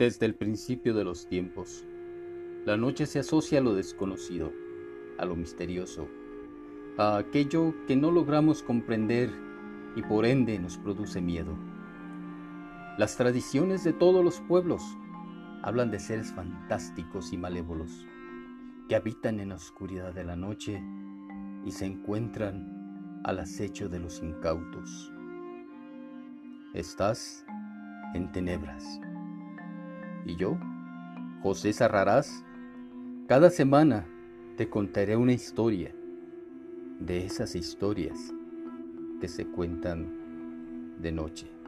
Desde el principio de los tiempos, la noche se asocia a lo desconocido, a lo misterioso, a aquello que no logramos comprender y por ende nos produce miedo. Las tradiciones de todos los pueblos hablan de seres fantásticos y malévolos que habitan en la oscuridad de la noche y se encuentran al acecho de los incautos. Estás en tenebras. Y yo, José Sarrarás, cada semana te contaré una historia de esas historias que se cuentan de noche.